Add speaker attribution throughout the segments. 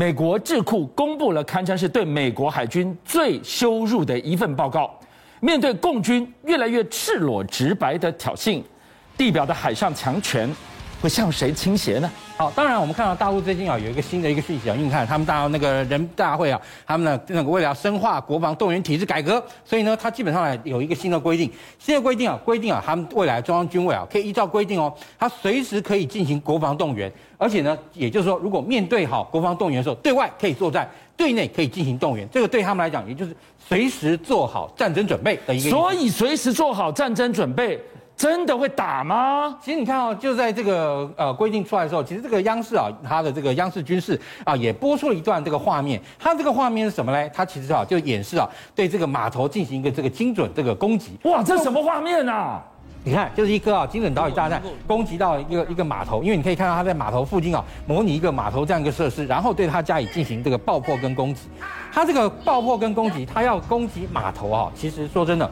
Speaker 1: 美国智库公布了堪称是对美国海军最羞辱的一份报告。面对共军越来越赤裸直白的挑衅，地表的海上强权会向谁倾斜呢？
Speaker 2: 好，当然我们看到大陆最近啊有一个新的一个讯息啊，因为你看他们大那个人大会啊，他们呢那个为了要深化国防动员体制改革，所以呢，他基本上来有一个新的规定，新的规定啊，规定啊，他们未来中央军委啊可以依照规定哦，他随时可以进行国防动员，而且呢，也就是说，如果面对好国防动员的时候，对外可以作战，对内可以进行动员，这个对他们来讲，也就是随时做好战争准备的一个。
Speaker 1: 所以随时做好战争准备。真的会打吗？
Speaker 2: 其实你看哦，就在这个呃规定出来的时候，其实这个央视啊，它的这个央视军事啊，也播出了一段这个画面。它这个画面是什么呢？它其实啊，就演示啊，对这个码头进行一个这个精准这个攻击。
Speaker 1: 哇，这什么画面啊？
Speaker 2: 你看，就是一颗啊精准导引炸弹攻击到一个一个码头，因为你可以看到它在码头附近啊，模拟一个码头这样一个设施，然后对它加以进行这个爆破跟攻击。它这个爆破跟攻击，它要攻击码头啊，其实说真的。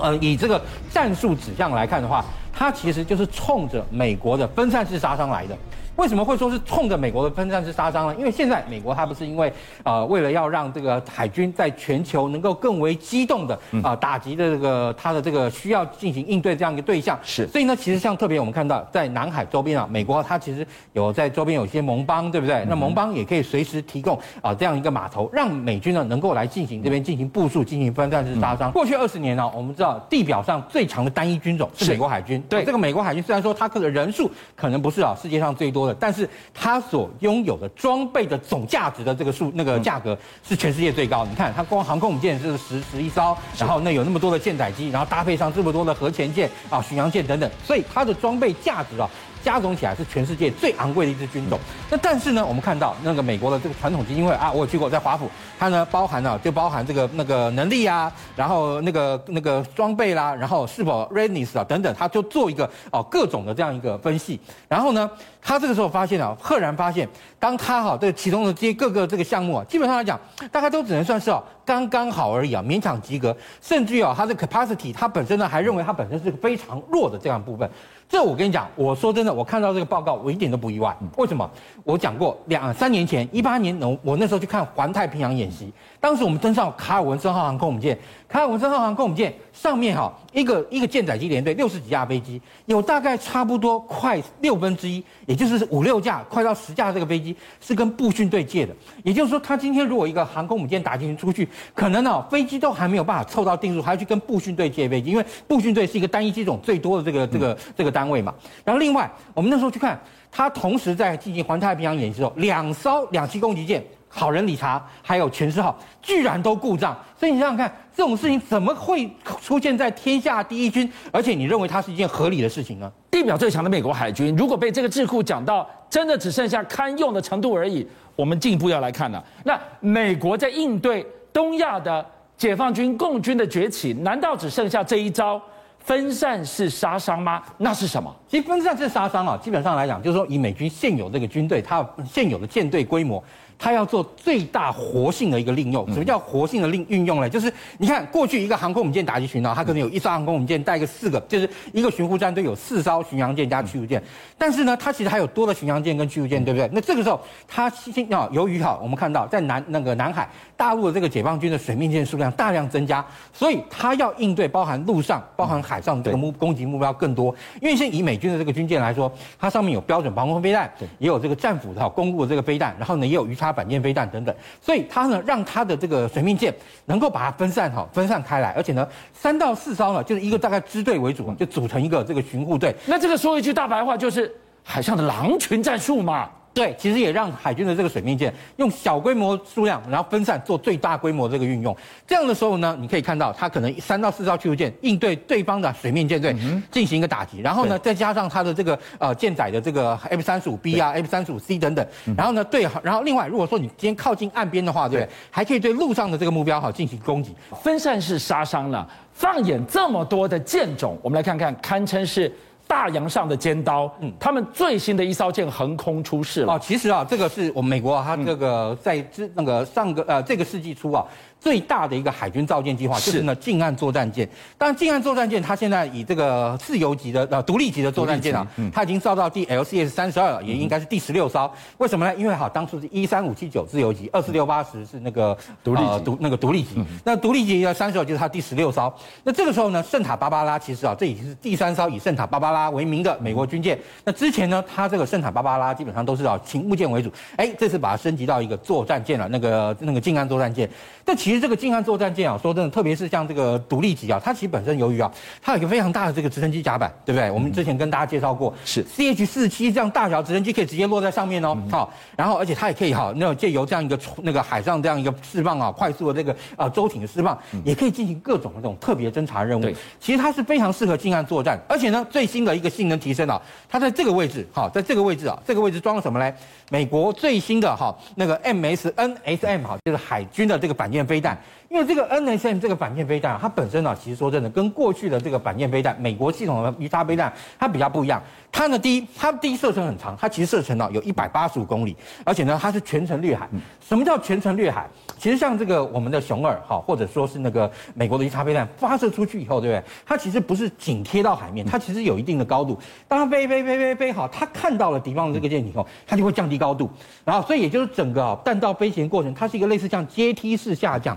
Speaker 2: 呃，以这个战术指向来看的话，它其实就是冲着美国的分散式杀伤来的。为什么会说是冲着美国的分散式杀伤呢？因为现在美国它不是因为呃为了要让这个海军在全球能够更为机动的啊、呃、打击的这个它的这个需要进行应对这样一个对象是，所以呢，其实像特别我们看到在南海周边啊，美国它其实有在周边有一些盟邦，对不对？那盟邦也可以随时提供啊、呃、这样一个码头，让美军呢能够来进行这边进行部署，进行分散式杀伤。过去二十年呢，我们知道地表上最强的单一军种是美国海军，对这个美国海军虽然说它的人数可能不是啊世界上最多的。但是它所拥有的装备的总价值的这个数那个价格是全世界最高。你看，它光航空母舰就是十十一艘，然后那有那么多的舰载机，然后搭配上这么多的核潜舰啊、巡洋舰等等，所以它的装备价值啊。加总起来是全世界最昂贵的一支军种。那但是呢，我们看到那个美国的这个传统基金会啊，我有去过，在华府，它呢包含了就包含这个那个能力啊，然后那个那个装备啦，然后是否 readiness 啊等等，它就做一个哦各种的这样一个分析。然后呢，他这个时候发现啊，赫然发现，当他哈这个启动的这些各个这个项目啊，基本上来讲，大概都只能算是哦刚刚好而已啊，勉强及格。甚至于啊，它的 capacity，它本身呢还认为它本身是个非常弱的这样部分。这我跟你讲，我说真的，我看到这个报告，我一点都不意外。为什么？我讲过两三年前，一八年，我我那时候去看环太平洋演习，当时我们登上卡尔文森号航空母舰，卡尔文森号航空母舰上面哈一个一个舰载机联队六十几架飞机，有大概差不多快六分之一，也就是五六架，快到十架这个飞机是跟步训队借的。也就是说，他今天如果一个航空母舰打进去出去，可能呢飞机都还没有办法凑到定数，还要去跟步训队借飞机，因为步训队是一个单一机种最多的这个这个这个单位嘛。然后另外，我们那时候去看，他同时在进行环太平洋演习的时候，两艘两栖攻击舰好人理查还有权势号居然都故障，所以你想想看，这种事情怎么会出现在天下第一军？而且你认为它是一件合理的事情呢？
Speaker 1: 地表最强的美国海军，如果被这个智库讲到真的只剩下堪用的程度而已，我们进一步要来看了。那美国在应对东亚的解放军共军的崛起，难道只剩下这一招？分散式杀伤吗？那是什么？
Speaker 2: 其实分散式杀伤啊，基本上来讲，就是说以美军现有这个军队，它现有的舰队规模。它要做最大活性的一个利用。什么叫活性的利运用呢？就是你看过去一个航空母舰打击群啊，它可能有一艘航空母舰带个四个，就是一个巡护战队有四艘巡洋舰加驱逐舰。但是呢，它其实还有多的巡洋舰跟驱逐舰，对不对？那这个时候，它先啊，由于哈，我们看到在南那个南海，大陆的这个解放军的水面舰数量大量增加，所以它要应对包含陆上、包含海上这个目攻击目标更多。因为现在以美军的这个军舰来说，它上面有标准防空飞弹，也有这个战斧的公路的这个飞弹，然后呢也有鱼叉反舰飞弹等等，所以它呢让它的这个水面舰能够把它分散哈分散开来，而且呢三到四艘呢就是一个大概支队为主，就组成一个这个巡护队。
Speaker 1: 那这个说一句大白话就是海上的狼群战术嘛。
Speaker 2: 对，其实也让海军的这个水面舰用小规模数量，然后分散做最大规模这个运用。这样的时候呢，你可以看到它可能三到四艘驱逐舰应对对方的水面舰队进行一个打击，然后呢再加上它的这个呃舰载的这个 F 三十五 B 啊、F 三十五 C 等等，然后呢对，然后另外如果说你今天靠近岸边的话，对对？还可以对陆上的这个目标好进行攻击，
Speaker 1: 分散式杀伤了。放眼这么多的舰种，我们来看看，堪称是。大洋上的尖刀，嗯，他们最新的一艘舰横空出世了。
Speaker 2: 哦，其实啊，这个是我们美国啊，它这个在之那个上个呃这个世纪初啊。最大的一个海军造舰计划，就是呢近岸作战舰。当然，近岸作战舰它现在以这个自由级的呃独立级的作战舰啊，它已经造到第 LCS 三十二了，也应该是第十六艘。为什么呢？因为好当初是一三五七九自由级，二四六八十是那个独立级，独那个独立级。那独立级的三十二就是它第十六艘。那这个时候呢，圣塔芭芭拉其实啊，这已经是第三艘以圣塔芭芭拉为名的美国军舰。那之前呢，它这个圣塔芭芭拉基本上都是啊勤务舰为主，哎，这次把它升级到一个作战舰了，那个那个近岸作战舰。但其实这个近岸作战舰啊，说真的，特别是像这个独立级啊，它其实本身由于啊，它有一个非常大的这个直升机甲板，对不对？我们之前跟大家介绍过，是 CH 四七这样大小直升机可以直接落在上面哦，好，然后而且它也可以哈，那种借由这样一个那个海上这样一个释放啊，快速的这个啊舟艇的释放，也可以进行各种的这种特别侦察任务。对，其实它是非常适合近岸作战，而且呢，最新的一个性能提升啊，它在这个位置，哈，在这个位置啊，这个位置装了什么呢？美国最新的哈那个 MSNSM 哈，就是海军的这个反舰飞弹。因为这个 NSM 这个反舰飞弹，它本身呢，其实说真的，跟过去的这个反舰飞弹，美国系统的鱼叉飞弹，它比较不一样。它呢，第一，它第一射程很长，它其实射程呢有一百八十五公里，而且呢，它是全程掠海。什么叫全程掠海？其实像这个我们的熊二哈，或者说是那个美国的鱼叉飞弹发射出去以后，对不对？它其实不是紧贴到海面，它其实有一定的高度。当它飞飞飞飞飞好，它看到了敌方的这个舰艇以后，它就会降低高度，然后所以也就是整个啊弹道飞行过程，它是一个类似像阶梯式下降。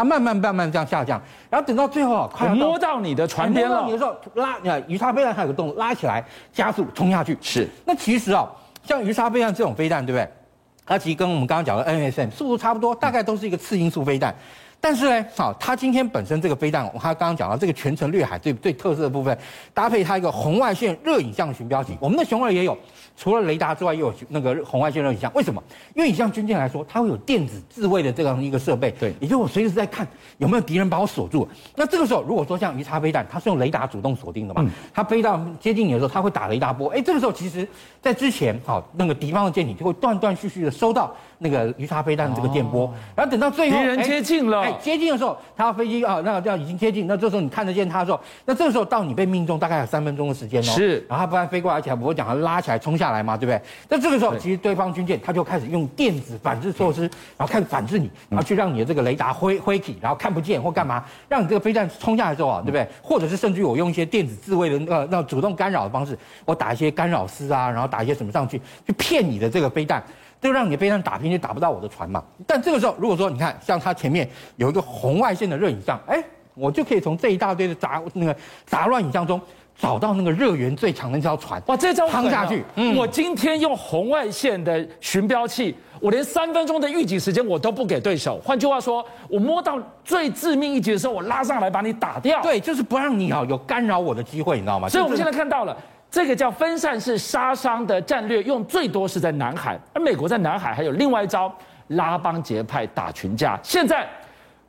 Speaker 2: 它慢慢慢慢这样下降，然后等到最后啊，快要
Speaker 1: 摸到你的船边了，
Speaker 2: 你的时候拉，你看鱼叉飞弹还有个动作，拉起来加速冲下去。是，那其实啊，像鱼叉飞弹这种飞弹，对不对？它其实跟我们刚刚讲的 NSM 速度差不多，大概都是一个次音速飞弹。但是呢，好，它今天本身这个飞弹，它刚刚讲到这个全程掠海最最特色的部分，搭配它一个红外线热影像寻标器，我们的熊二也有。除了雷达之外，又有那个红外线热影像。为什么？因为你像军舰来说，它会有电子自卫的这样一个设备。对，也就是我随时在看有没有敌人把我锁住。那这个时候，如果说像鱼叉飞弹，它是用雷达主动锁定的嘛，它飞到接近你的时候，它会打雷达波。哎，这个时候其实，在之前，好，那个敌方的舰艇就会断断续续的收到那个鱼叉飞弹的这个电波。然后等到最后，敌
Speaker 1: 人接近了，哎，
Speaker 2: 接近的时候，他飞机啊，那个叫已经接近。那这时候你看得见他的时候，那这个时候到你被命中大概有三分钟的时间哦。是，然后它不然飞过来，而且我讲他拉起来冲下来嘛，对不对？那这个时候，其实对方军舰他就开始用电子反制措施，然后开始反制你，然后去让你的这个雷达灰灰体，然后看不见或干嘛，让你这个飞弹冲下来之后啊，对不对？或者是甚至于我用一些电子自卫的那那主动干扰的方式，我打一些干扰丝啊，然后打一些什么上去，去骗你的这个飞弹，就让你的飞弹打平就打不到我的船嘛。但这个时候，如果说你看像它前面有一个红外线的热影像，哎，我就可以从这一大堆的杂那个杂乱影像中。找到那个热源最强的那条船，
Speaker 1: 哇，这招
Speaker 2: 夯下去。
Speaker 1: 嗯，我今天用红外线的寻标器，我连三分钟的预警时间我都不给对手。换句话说，我摸到最致命一击的时候，我拉上来把你打掉。
Speaker 2: 对，就是不让你啊有干扰我的机会，你知道吗？
Speaker 1: 所以我们现在看到了这个叫分散式杀伤的战略，用最多是在南海，而美国在南海还有另外一招拉帮结派打群架。现在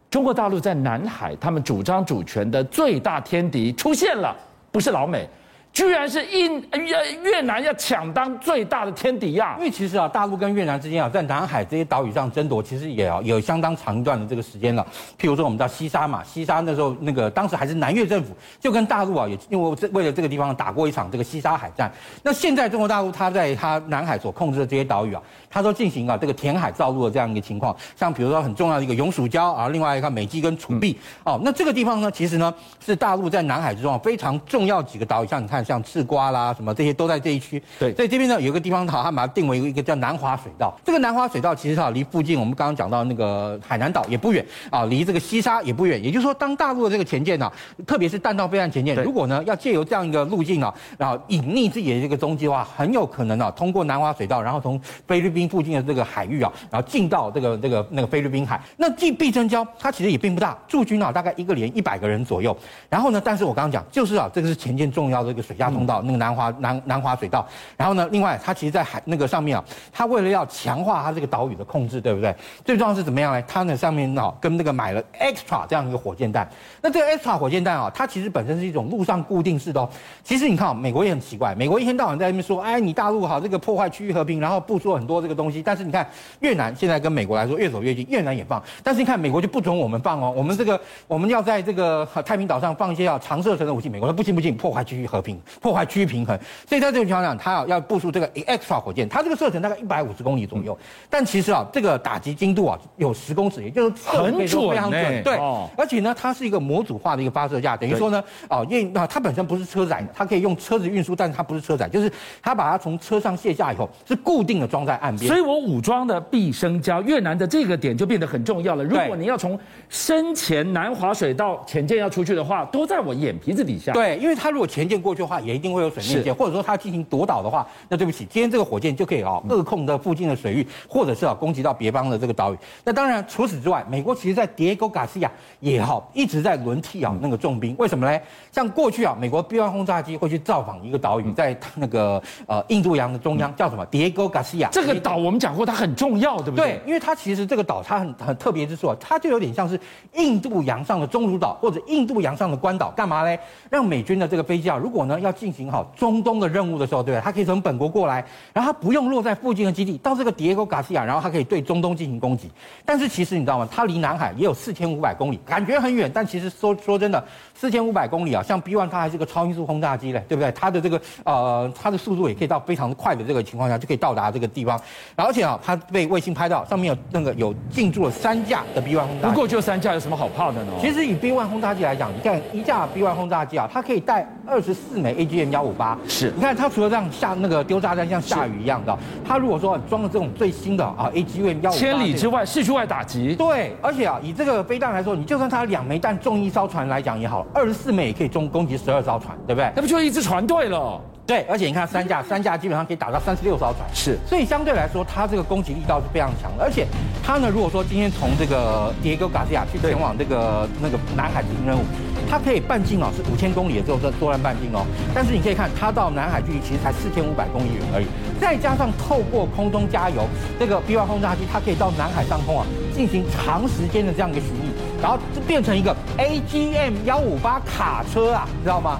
Speaker 1: 中国大陆在南海，他们主张主权的最大天敌出现了。不是老美，居然是印越越南要抢当最大的天敌呀！
Speaker 2: 因为其实啊，大陆跟越南之间啊，在南海这些岛屿上争夺，其实也啊有相当长一段的这个时间了。譬如说，我们到西沙嘛，西沙那时候那个当时还是南越政府，就跟大陆啊也因为为了这个地方打过一场这个西沙海战。那现在中国大陆它在它南海所控制的这些岛屿啊。他说进行啊这个填海造陆的这样一个情况，像比如说很重要的一个永暑礁啊，另外一个美济跟楚碧哦，那这个地方呢，其实呢是大陆在南海之中非常重要几个岛屿，像你看像赤瓜啦什么这些都在这一区。对，所以这边呢有一个地方好，他把它定为一个叫南华水道。这个南华水道其实哈离附近我们刚刚讲到那个海南岛也不远啊，离这个西沙也不远。也就是说，当大陆的这个前舰呢，特别是弹道飞弹前舰，如果呢要借由这样一个路径呢，然后隐匿自己的这个踪迹的话，很有可能啊通过南华水道，然后从菲律宾。附近的这个海域啊，然后进到这个这个那个菲律宾海。那进避震礁，它其实也并不大，驻军啊大概一个连一百个人左右。然后呢，但是我刚刚讲，就是啊，这个是前进重要的一个水下通道，那个南华南南华水道。然后呢，另外它其实，在海那个上面啊，它为了要强化它这个岛屿的控制，对不对？最重要是怎么样呢？它呢上面啊，跟那个买了 extra 这样一个火箭弹。那这个 extra 火箭弹啊，它其实本身是一种陆上固定式的哦。其实你看啊，美国也很奇怪，美国一天到晚在那边说，哎，你大陆好这个破坏区域和平，然后部署很多这个。这个东西。但是你看越南现在跟美国来说越走越近，越南也放，但是你看美国就不准我们放哦，我们这个我们要在这个太平岛上放一些要长射程的武器，美国说不行不行，破坏区域和平，破坏区域平衡。所以在这种情况下，他要要部署这个 extra 火箭，它这个射程大概一百五十公里左右，但其实啊，这个打击精度啊有十公尺，也就是
Speaker 1: 很准，
Speaker 2: 非常准，欸、对，
Speaker 1: 哦、
Speaker 2: 而且呢，它是一个模组化的一个发射架，等于说呢，哦，因为它本身不是车载，它可以用车子运输，但是它不是车载，就是它把它从车上卸下以后，是固定的装在岸边。
Speaker 1: 所以我武装的必生礁，越南的这个点就变得很重要了。如果你要从深潜南滑水道潜舰要出去的话，都在我眼皮子底下。
Speaker 2: 对，因为它如果潜舰过去的话，也一定会有水面舰，或者说它进行夺岛的话，那对不起，今天这个火箭就可以哦，扼控的附近的水域，或者是啊攻击到别邦的这个岛屿。那当然，除此之外，美国其实在迭戈加西亚也好一直在轮替啊那个重兵。为什么呢？像过去啊，美国 B-1 轰炸机会去造访一个岛屿，在那个呃印度洋的中央，叫什么？迭戈加西亚。
Speaker 1: 这个岛我们讲过，它很重要，对不对？
Speaker 2: 对，因为它其实这个岛它很很特别之处啊，它就有点像是印度洋上的中途岛或者印度洋上的关岛，干嘛嘞？让美军的这个飞机啊，如果呢要进行好中东的任务的时候，对不对？它可以从本国过来，然后它不用落在附近的基地，到这个迭戈加西亚，然后它可以对中东进行攻击。但是其实你知道吗？它离南海也有四千五百公里，感觉很远，但其实说说真的，四千五百公里啊，像 B one 它还是个超音速轰炸机嘞，对不对？它的这个呃，它的速度也可以到非常快的这个情况下就可以到达这个地方。而且啊，它被卫星拍到上面有那个有进驻了三架的 B1 轰炸机。
Speaker 1: 不过就三架有什么好怕的呢？
Speaker 2: 其实以 B1 轰炸机来讲，你看一架 B1 轰炸机啊，它可以带二十四枚 AGM 幺五八。
Speaker 1: 是，
Speaker 2: 你看它除了这样下那个丢炸弹像下雨一样的，它如果说装了这种最新的啊 AGM 幺五八，
Speaker 1: 千里之外市区外打击。
Speaker 2: 对，而且啊，以这个飞弹来说，你就算它两枚弹中一艘船来讲也好，二十四枚也可以中攻击十二艘船，对不对？
Speaker 1: 那不就一支船队了？
Speaker 2: 对，而且你看三架，三架基本上可以打到三十六艘船。
Speaker 1: 是，
Speaker 2: 所以相对来说，它这个攻击力道是非常强的。而且它呢，如果说今天从这个迭戈嘎西亚去前往这个那个南海执行任务，它可以半径哦是五千公里的，只有这多兰半径哦。但是你可以看，它到南海距离其实才四千五百公里远而已。再加上透过空中加油，这个 B-1 轰炸机它可以到南海上空啊进行长时间的这样一个巡弋，然后就变成一个 AGM 幺五八卡车啊，你知道吗？